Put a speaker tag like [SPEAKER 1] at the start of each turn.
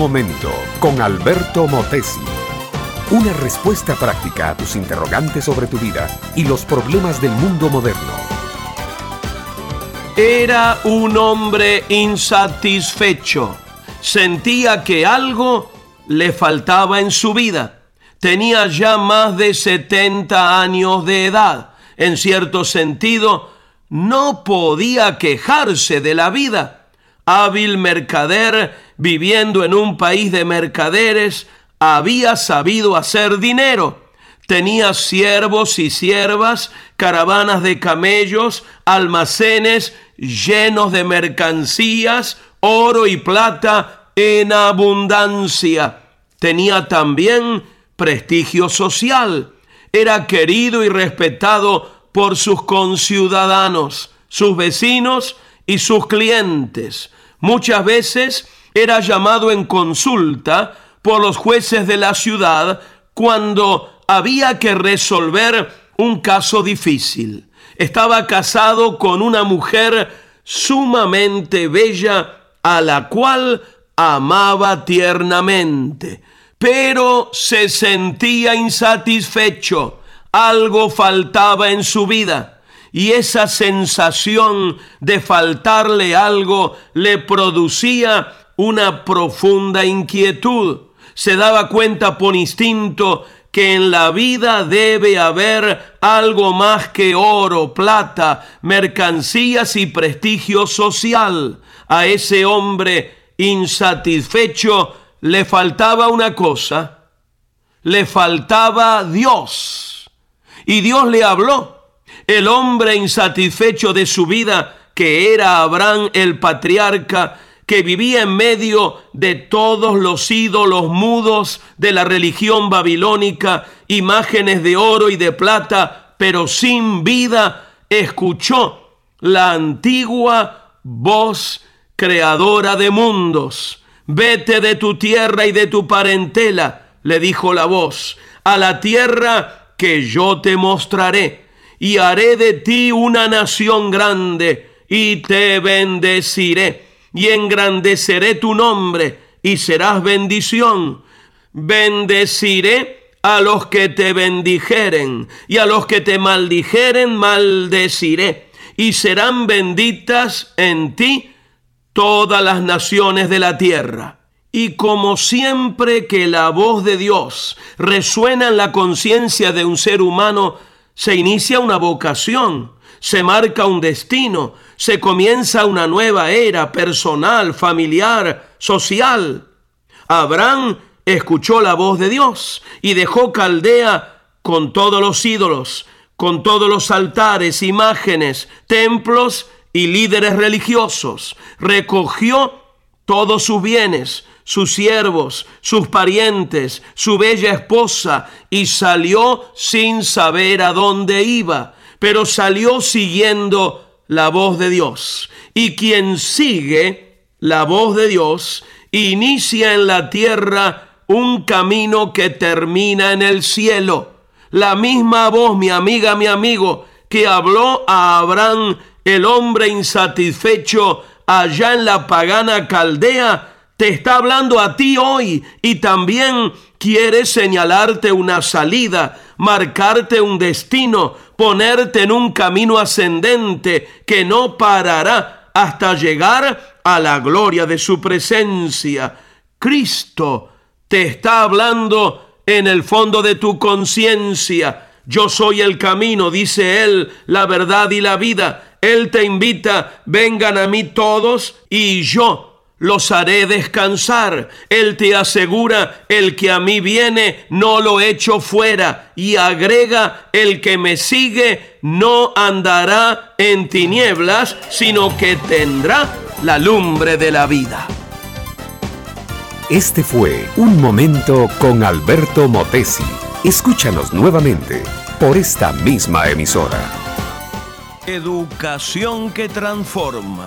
[SPEAKER 1] momento con Alberto Motesi. Una respuesta práctica a tus interrogantes sobre tu vida y los problemas del mundo moderno.
[SPEAKER 2] Era un hombre insatisfecho. Sentía que algo le faltaba en su vida. Tenía ya más de 70 años de edad. En cierto sentido, no podía quejarse de la vida. Hábil mercader, viviendo en un país de mercaderes, había sabido hacer dinero. Tenía siervos y siervas, caravanas de camellos, almacenes llenos de mercancías, oro y plata en abundancia. Tenía también prestigio social. Era querido y respetado por sus conciudadanos, sus vecinos y sus clientes. Muchas veces era llamado en consulta por los jueces de la ciudad cuando había que resolver un caso difícil. Estaba casado con una mujer sumamente bella a la cual amaba tiernamente, pero se sentía insatisfecho algo faltaba en su vida y esa sensación de faltarle algo le producía una profunda inquietud. Se daba cuenta por instinto que en la vida debe haber algo más que oro, plata, mercancías y prestigio social. A ese hombre insatisfecho le faltaba una cosa, le faltaba Dios. Y Dios le habló. El hombre insatisfecho de su vida, que era Abraham el patriarca, que vivía en medio de todos los ídolos mudos de la religión babilónica, imágenes de oro y de plata, pero sin vida, escuchó la antigua voz creadora de mundos. Vete de tu tierra y de tu parentela, le dijo la voz, a la tierra que yo te mostraré y haré de ti una nación grande y te bendeciré y engrandeceré tu nombre y serás bendición. Bendeciré a los que te bendijeren y a los que te maldijeren maldeciré y serán benditas en ti todas las naciones de la tierra. Y como siempre que la voz de Dios resuena en la conciencia de un ser humano, se inicia una vocación, se marca un destino, se comienza una nueva era personal, familiar, social. Abraham escuchó la voz de Dios y dejó Caldea con todos los ídolos, con todos los altares, imágenes, templos y líderes religiosos. Recogió todos sus bienes, sus siervos, sus parientes, su bella esposa, y salió sin saber a dónde iba, pero salió siguiendo la voz de Dios. Y quien sigue la voz de Dios, inicia en la tierra un camino que termina en el cielo. La misma voz, mi amiga, mi amigo, que habló a Abraham, el hombre insatisfecho allá en la pagana Caldea, te está hablando a ti hoy y también quiere señalarte una salida, marcarte un destino, ponerte en un camino ascendente que no parará hasta llegar a la gloria de su presencia. Cristo te está hablando en el fondo de tu conciencia. Yo soy el camino, dice Él, la verdad y la vida. Él te invita, vengan a mí todos y yo los haré descansar. Él te asegura, el que a mí viene, no lo echo fuera. Y agrega, el que me sigue, no andará en tinieblas, sino que tendrá la lumbre de la vida.
[SPEAKER 1] Este fue Un Momento con Alberto Motesi. Escúchanos nuevamente por esta misma emisora.
[SPEAKER 2] Educación que transforma